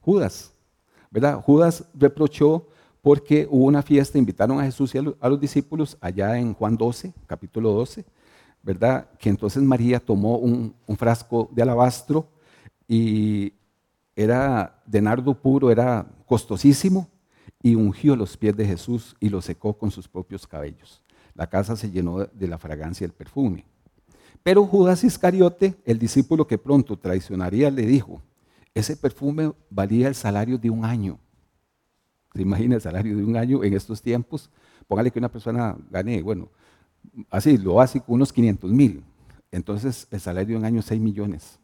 Judas, ¿verdad? Judas reprochó porque hubo una fiesta, invitaron a Jesús y a los, discípulos allá en Juan 12, capítulo 12, ¿verdad? Que entonces María tomó un, frasco de alabastro y era de nardo puro, era costosísimo, y ungió los pies de Jesús y los secó con sus propios cabellos. La casa se llenó de la fragancia del perfume. Pero Judas Iscariote, el discípulo que pronto traicionaría, le dijo, ese perfume valía el salario de un año. ¿Se imagina el salario de un año en estos tiempos? Póngale que una persona gane, bueno, así, lo con unos 500 mil. Entonces el salario de un año es 6 millones.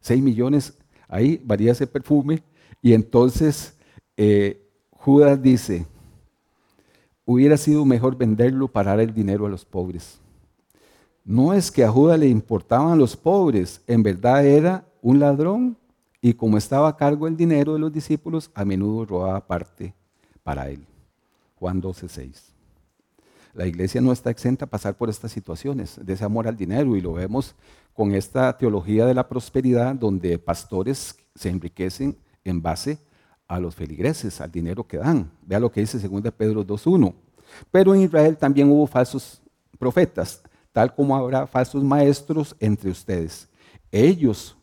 6 millones, ahí varía ese perfume. Y entonces eh, Judas dice, hubiera sido mejor venderlo para dar el dinero a los pobres. No es que a Judas le importaban los pobres, en verdad era un ladrón y como estaba a cargo el dinero de los discípulos, a menudo robaba parte para él. Juan 12:6. La iglesia no está exenta a pasar por estas situaciones de ese amor al dinero y lo vemos con esta teología de la prosperidad donde pastores se enriquecen en base a los feligreses, al dinero que dan. Vea lo que dice 2 Pedro 2.1. Pero en Israel también hubo falsos profetas, tal como habrá falsos maestros entre ustedes. Ellos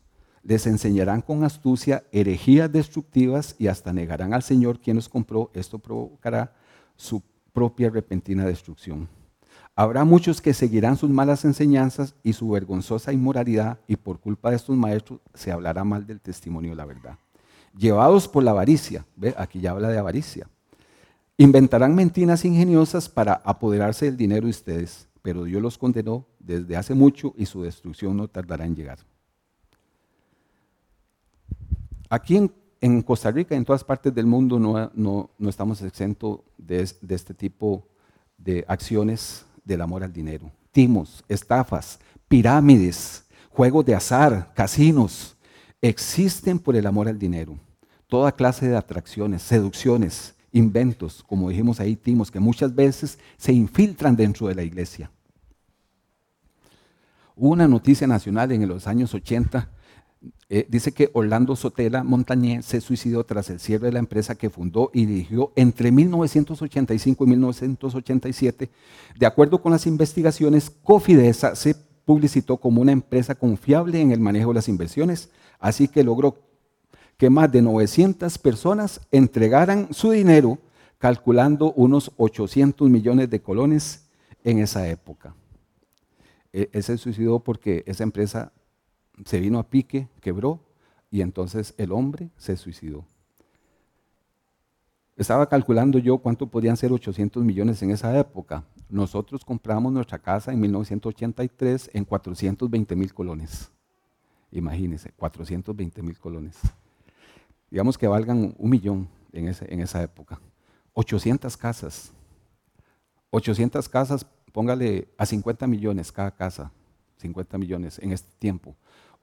les enseñarán con astucia herejías destructivas y hasta negarán al Señor quien los compró. Esto provocará su propia repentina destrucción. Habrá muchos que seguirán sus malas enseñanzas y su vergonzosa inmoralidad y por culpa de estos maestros se hablará mal del testimonio de la verdad. Llevados por la avaricia, ¿ve? aquí ya habla de avaricia, inventarán mentiras ingeniosas para apoderarse del dinero de ustedes, pero Dios los condenó desde hace mucho y su destrucción no tardará en llegar. Aquí en, Costa Rica y en todas partes del mundo no, estamos exentos de, de este tipo de acciones del amor al dinero. Timos, estafas, pirámides, juegos de azar, casinos, existen por el amor al dinero. Toda clase de atracciones, seducciones, inventos, como dijimos ahí, timos, que muchas veces se infiltran dentro de la iglesia. Una noticia nacional en los años 80 eh, dice que Orlando Sotela Montañé se suicidó tras el cierre de la empresa que fundó y dirigió entre 1985 y 1987. De acuerdo con las investigaciones, Cofidesa se publicitó como una empresa confiable en el manejo de las inversiones, así que logró que más de 900 personas entregaran su dinero, calculando unos 800 millones de colones en esa época. E, él se suicidó porque esa empresa se vino a pique, quebró, y entonces el hombre se suicidó. Estaba calculando yo cuánto podían ser 800 millones en esa época. Nosotros compramos nuestra casa en 1983 en 420 mil colones. Imagínense, 420 mil colones. Digamos que valgan un millón en, en esa época. 800 casas. 800 casas, póngale a 50 millones cada casa. 50 millones en este tiempo.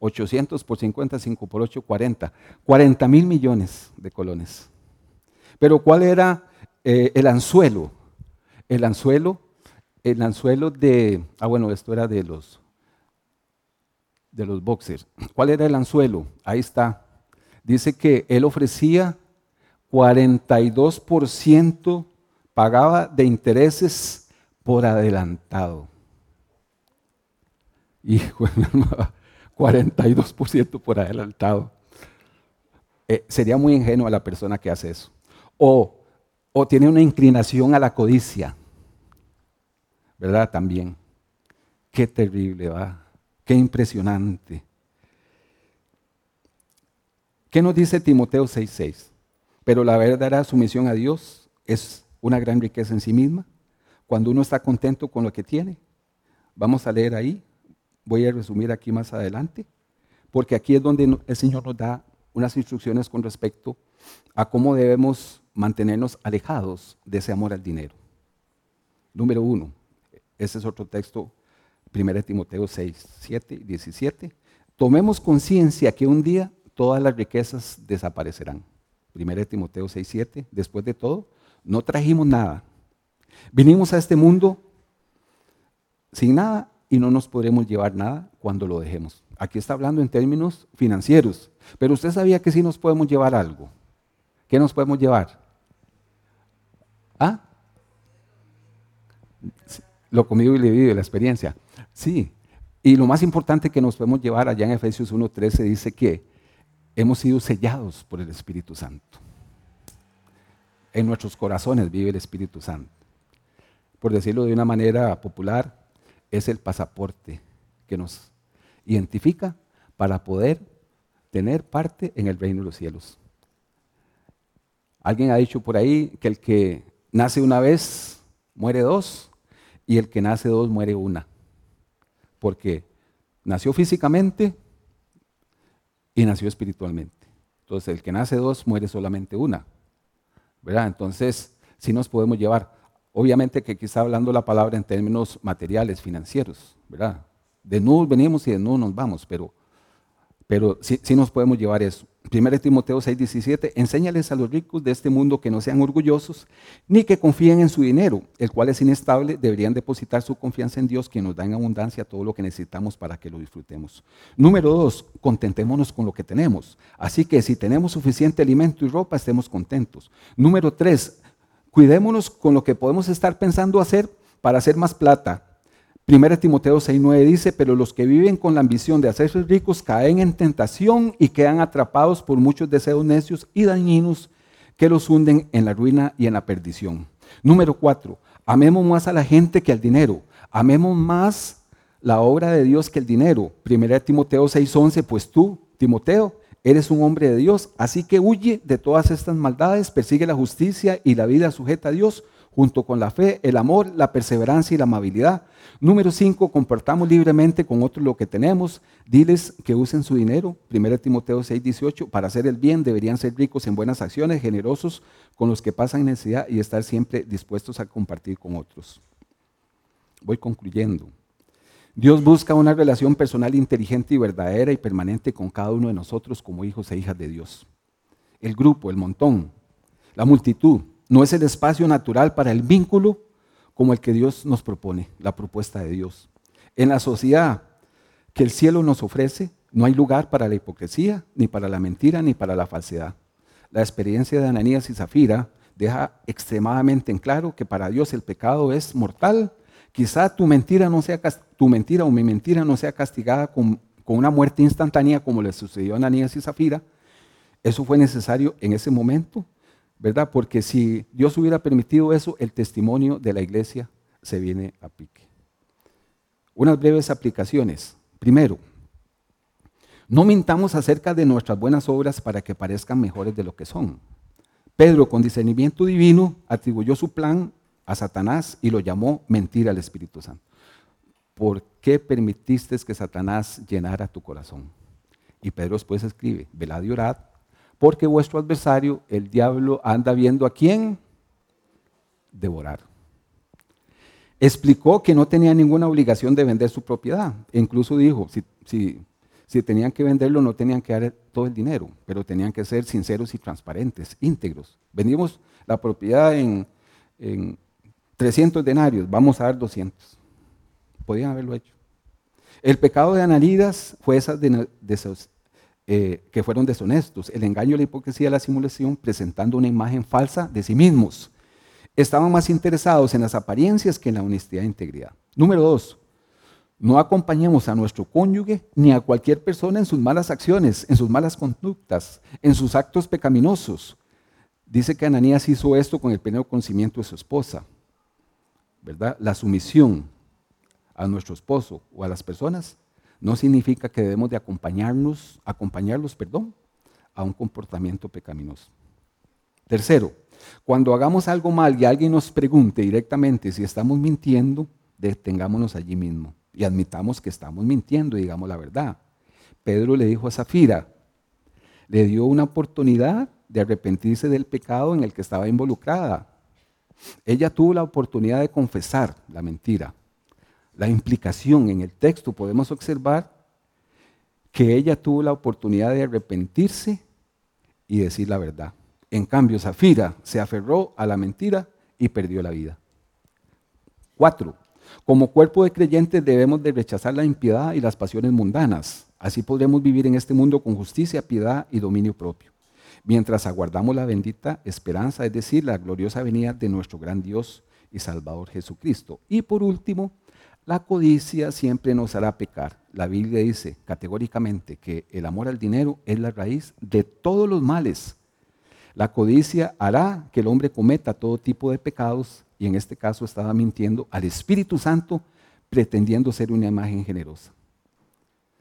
800 por 50, 5 por 8, 40. 40 mil millones de colones. Pero ¿cuál era eh, el anzuelo? El anzuelo, el anzuelo de, ah bueno, esto era de los, de los boxers. ¿Cuál era el anzuelo? Ahí está. Dice que él ofrecía 42% pagaba de intereses por adelantado. Hijo, 42% por adelantado. Eh, sería muy ingenuo a la persona que hace eso. O, o tiene una inclinación a la codicia. ¿Verdad? También. Qué terrible, va. Qué impresionante. ¿Qué nos dice Timoteo 6:6? Pero la verdadera sumisión a Dios es una gran riqueza en sí misma. Cuando uno está contento con lo que tiene. Vamos a leer ahí voy a resumir aquí más adelante, porque aquí es donde el Señor nos da unas instrucciones con respecto a cómo debemos mantenernos alejados de ese amor al dinero. Número uno, ese es otro texto, 1 Timoteo 6, 7 y 17. Tomemos conciencia que un día todas las riquezas desaparecerán. 1 Timoteo 6, 7. Después de todo, no trajimos nada. Vinimos a este mundo sin nada y no nos podremos llevar nada cuando lo dejemos. Aquí está hablando en términos financieros, pero usted sabía que sí nos podemos llevar algo. ¿Qué nos podemos llevar? ¿Ah? Lo comido y le vive la experiencia. Sí. Y lo más importante que nos podemos llevar allá en Efesios 1.13 dice que hemos sido sellados por el Espíritu Santo. En nuestros corazones vive el Espíritu Santo. Por decirlo de una manera popular, es el pasaporte que nos identifica para poder tener parte en el reino de los cielos. Alguien ha dicho por ahí que el que nace una vez muere dos y el que nace dos muere una. Porque nació físicamente y nació espiritualmente. Entonces el que nace dos muere solamente una. ¿Verdad? Entonces, si nos podemos llevar. Obviamente que aquí está hablando la palabra en términos materiales, financieros, ¿verdad? De nudos venimos y de nudos nos vamos, pero, pero sí, nos podemos llevar eso. 1 Timoteo 6, 17, enséñales a los ricos de este mundo que no sean orgullosos, ni que confíen en su dinero, el cual es inestable, deberían depositar su confianza en Dios, quien nos da en abundancia todo lo que necesitamos para que lo disfrutemos. Número dos, contentémonos con lo que tenemos. Así que si tenemos suficiente alimento y ropa, estemos contentos. Número tres, Cuidémonos con lo que podemos estar pensando hacer para hacer más plata. 1 Timoteo 6:9 dice, pero los que viven con la ambición de hacerse ricos caen en tentación y quedan atrapados por muchos deseos necios y dañinos que los hunden en la ruina y en la perdición. Número 4, amemos más a la gente que al dinero. Amemos más la obra de Dios que el dinero. 1 Timoteo 6:11, pues tú, Timoteo, eres un hombre de Dios, así que huye de todas estas maldades, persigue la justicia y la vida sujeta a Dios junto con la fe, el amor, la perseverancia y la amabilidad. Número cinco, comportamos libremente con otros lo que tenemos. Diles que usen su dinero. 1 Timoteo 6, 18. Para hacer el bien deberían ser ricos en buenas acciones, generosos con los que pasan necesidad y estar siempre dispuestos a compartir con otros. Voy concluyendo. Dios busca una relación personal inteligente y verdadera y permanente con cada uno de nosotros como hijos e hijas de Dios. El grupo, el montón, la multitud, no es el espacio natural para el vínculo como el que Dios nos propone, la propuesta de Dios. En la sociedad que el cielo nos ofrece, no hay lugar para la hipocresía, ni para la mentira, ni para la falsedad. La experiencia de Ananías y Zafira deja extremadamente en claro que para Dios el pecado es mortal. Quizá tu mentira, no sea, tu mentira o mi mentira no sea castigada con, una muerte instantánea como le sucedió a Ananías y Zafira. Eso fue necesario en ese momento ¿verdad? Porque si Dios hubiera permitido eso, el testimonio de la iglesia se viene a pique. Unas breves aplicaciones. Primero, no mintamos acerca de nuestras buenas obras para que parezcan mejores de lo que son. Pedro, con discernimiento divino, atribuyó su plan a Satanás y lo llamó mentira al Espíritu Santo. ¿Por qué permitiste que Satanás llenara tu corazón? Y Pedro después escribe, velad y orad porque vuestro adversario, el diablo, anda viendo a quién devorar. Explicó que no tenía ninguna obligación de vender su propiedad. E incluso dijo, si, si, tenían que venderlo, no tenían que dar todo el dinero, pero tenían que ser sinceros y transparentes, íntegros. Vendimos la propiedad en, 300 denarios, vamos a dar 200. Podían haberlo hecho. El pecado de Ananidas fue esa de, de, eh, que fueron deshonestos, el engaño, la hipocresía, la simulación, presentando una imagen falsa de sí mismos. Estaban más interesados en las apariencias que en la honestidad e integridad. Número dos, no acompañemos a nuestro cónyuge ni a cualquier persona en sus malas acciones, en sus malas conductas, en sus actos pecaminosos. Dice que Ananías hizo esto con el pleno conocimiento de su esposa. La sumisión a nuestro esposo o a las personas no significa que debemos de acompañarnos, acompañarlos, perdón, a un comportamiento pecaminoso. Tercero, cuando hagamos algo mal y alguien nos pregunte directamente si estamos mintiendo, detengámonos allí mismo y admitamos que estamos mintiendo y digamos la verdad. Pedro le dijo a Zafira, le dio una oportunidad de arrepentirse del pecado en el que estaba involucrada. Ella tuvo la oportunidad de confesar la mentira la implicación en el texto, podemos observar que ella tuvo la oportunidad de arrepentirse y decir la verdad. En cambio, Zafira se aferró a la mentira y perdió la vida. Cuatro, como cuerpo de creyentes debemos de rechazar la impiedad y las pasiones mundanas. Así podremos vivir en este mundo con justicia, piedad y dominio propio. Mientras aguardamos la bendita esperanza, es decir, la gloriosa venida de nuestro gran Dios y Salvador Jesucristo. Y por último, la codicia siempre nos hará pecar. La Biblia dice categóricamente que el amor al dinero es la raíz de todos los males. La codicia hará que el hombre cometa todo tipo de pecados y en este caso estaba mintiendo al Espíritu Santo pretendiendo ser una imagen generosa.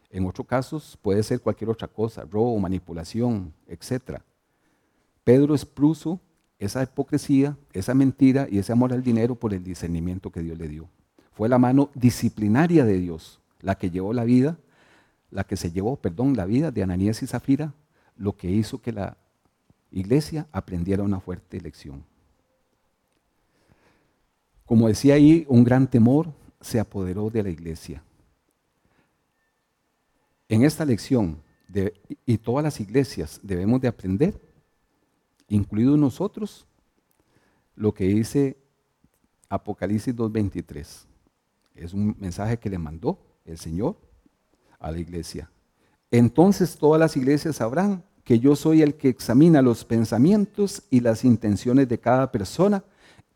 En otros casos puede ser cualquier otra cosa, robo, manipulación, etc. Pedro expuso esa hipocresía, esa mentira y ese amor al dinero por el discernimiento que Dios le dio. Fue la mano disciplinaria de Dios la que llevó la vida, la que se llevó, perdón, la vida de Ananías y Zafira, lo que hizo que la iglesia aprendiera una fuerte lección. Como decía ahí, un gran temor se apoderó de la iglesia. En esta lección, y todas las iglesias debemos de aprender, incluidos nosotros, lo que dice Apocalipsis 2.23. Es un mensaje que le mandó el Señor a la iglesia. Entonces todas las iglesias sabrán que yo soy el que examina los pensamientos y las intenciones de cada persona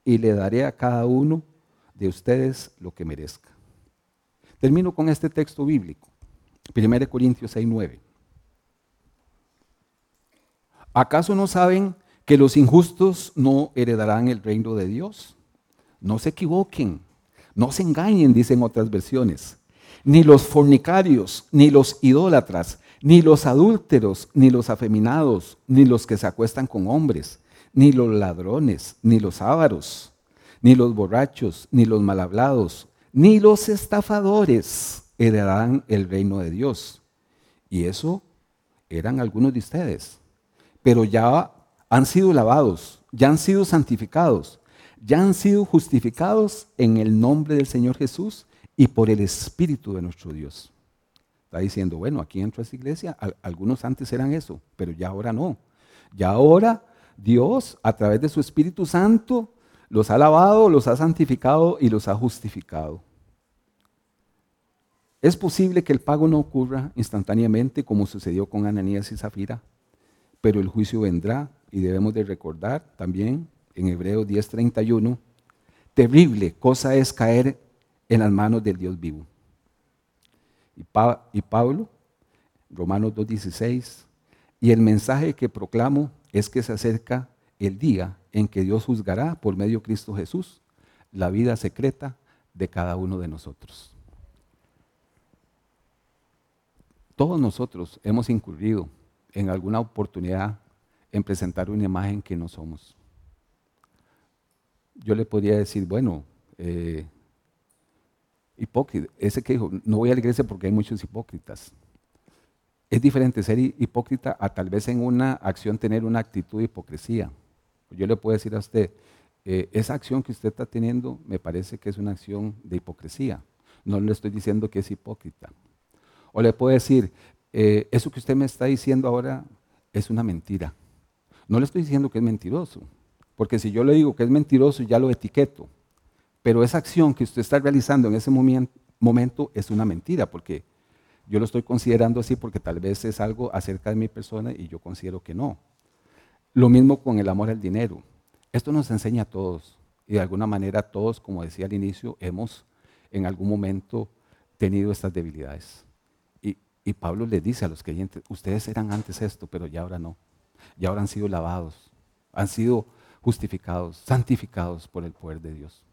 y le daré a cada uno de ustedes lo que merezca. Termino con este texto bíblico, 1 Corintios 6, 9. ¿Acaso no saben que los injustos no heredarán el reino de Dios? No se equivoquen, no se engañen, dicen otras versiones. Ni los fornicarios, ni los idólatras, ni los adúlteros, ni los afeminados, ni los que se acuestan con hombres, ni los ladrones, ni los ávaros, ni los borrachos, ni los malhablados, ni los estafadores heredarán el reino de Dios. Y eso eran algunos de ustedes. Pero ya han sido lavados, ya han sido santificados, ya han sido justificados en el nombre del Señor Jesús y por el Espíritu de nuestro Dios. Está diciendo, bueno, aquí entra esta iglesia, algunos antes eran eso, pero ya ahora no. Ya ahora Dios, a través de su Espíritu Santo, los ha lavado, los ha santificado y los ha justificado. Es posible que el pago no ocurra instantáneamente como sucedió con Ananías y Zafira, pero el juicio vendrá y debemos de recordar también en Hebreos 10:31, terrible cosa es caer en las manos del Dios vivo. Y, Pablo, Romanos 2:16, y el mensaje que proclamo es que se acerca el día en que Dios juzgará por medio de Cristo Jesús la vida secreta de cada uno de nosotros. Todos nosotros hemos incurrido en alguna oportunidad en presentar una imagen que no somos. Yo le podría decir, bueno, eh, hipócrita, ese que dijo, no voy a la iglesia porque hay muchos hipócritas. Es diferente ser hipócrita a tal vez en una acción tener una actitud de hipocresía. Yo le puedo decir a usted, eh, esa acción que usted está teniendo me parece que es una acción de hipocresía. No le estoy diciendo que es hipócrita. O le puedo decir, eh, eso que usted me está diciendo ahora es una mentira. No le estoy diciendo que es mentiroso, porque si yo le digo que es mentiroso, ya lo etiqueto. Pero esa acción que usted está realizando en ese momento es una mentira, porque yo lo estoy considerando así porque tal vez es algo acerca de mi persona y yo considero que no. Lo mismo con el amor al dinero. Esto nos enseña a todos y de alguna manera todos, como decía al inicio, hemos en algún momento tenido estas debilidades. Y Pablo le dice a los creyentes, ustedes eran antes esto, pero ya ahora no. Ya ahora han sido lavados, han sido justificados, santificados por el poder de Dios.